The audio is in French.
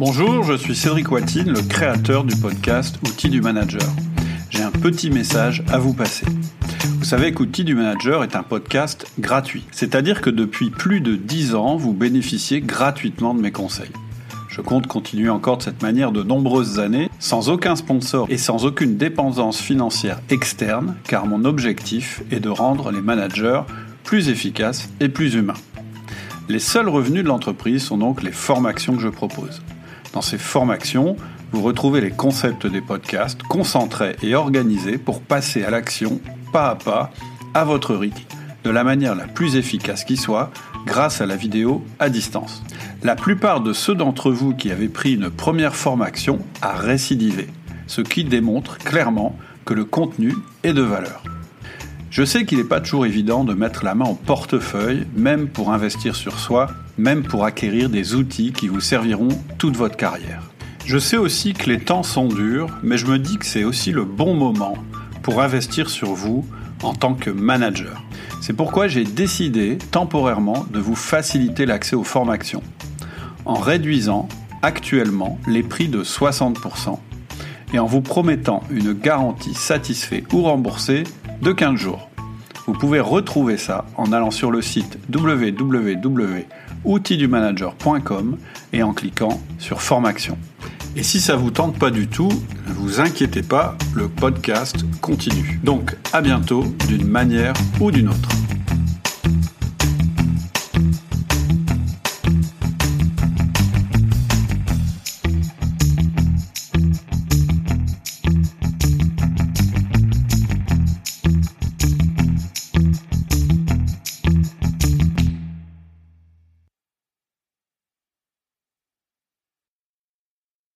Bonjour, je suis Cédric Watine, le créateur du podcast Outils du Manager. J'ai un petit message à vous passer. Vous savez qu'Outils du Manager est un podcast gratuit, c'est-à-dire que depuis plus de 10 ans, vous bénéficiez gratuitement de mes conseils. Je compte continuer encore de cette manière de nombreuses années, sans aucun sponsor et sans aucune dépendance financière externe, car mon objectif est de rendre les managers plus efficaces et plus humains. Les seuls revenus de l'entreprise sont donc les formations que je propose. Dans ces formations, vous retrouvez les concepts des podcasts concentrés et organisés pour passer à l'action pas à pas, à votre rythme, de la manière la plus efficace qui soit, grâce à la vidéo à distance. La plupart de ceux d'entre vous qui avaient pris une première formation a récidivé, ce qui démontre clairement que le contenu est de valeur. Je sais qu'il n'est pas toujours évident de mettre la main au portefeuille, même pour investir sur soi, même pour acquérir des outils qui vous serviront toute votre carrière. Je sais aussi que les temps sont durs, mais je me dis que c'est aussi le bon moment pour investir sur vous en tant que manager. C'est pourquoi j'ai décidé temporairement de vous faciliter l'accès aux formations en réduisant actuellement les prix de 60% et en vous promettant une garantie satisfait ou remboursée de 15 jours. Vous pouvez retrouver ça en allant sur le site www.outildumanager.com et en cliquant sur Formation. Et si ça vous tente pas du tout, ne vous inquiétez pas, le podcast continue. Donc à bientôt d'une manière ou d'une autre.